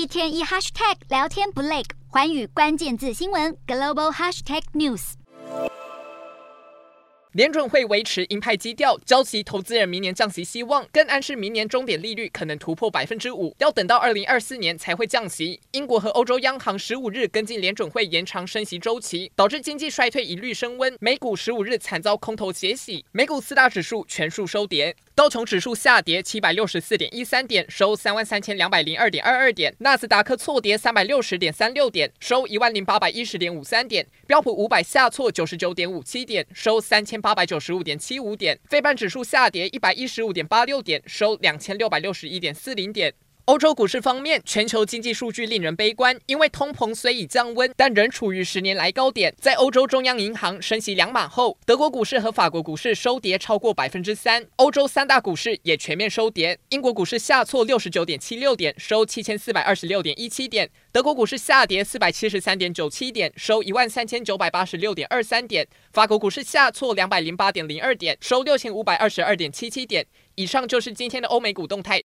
一天一 hashtag 聊天不累，寰宇关键字新闻 global hashtag news。联准会维持鹰派基调，浇熄投资人明年降息希望，更暗示明年终点利率可能突破百分之五，要等到二零二四年才会降息。英国和欧洲央行十五日跟进联准会延长升息周期，导致经济衰退疑虑升温。美股十五日惨遭空头血洗，美股四大指数全数收跌，道琼指数下跌七百六十四点一三点，收三万三千两百零二点二二点；纳斯达克挫跌三百六十点三六点，收一万零八百一十点五三点；标普五百下挫九十九点五七点，收三千。八百九十五点七五点，费半指数下跌一百一十五点八六点，收两千六百六十一点四零点。欧洲股市方面，全球经济数据令人悲观，因为通膨虽已降温，但仍处于十年来高点。在欧洲中央银行升息两码后，德国股市和法国股市收跌超过百分之三，欧洲三大股市也全面收跌。英国股市下挫六十九点七六点，收七千四百二十六点一七点；德国股市下跌四百七十三点九七点，收一万三千九百八十六点二三点；法国股市下挫两百零八点零二点，收六千五百二十二点七七点。以上就是今天的欧美股动态，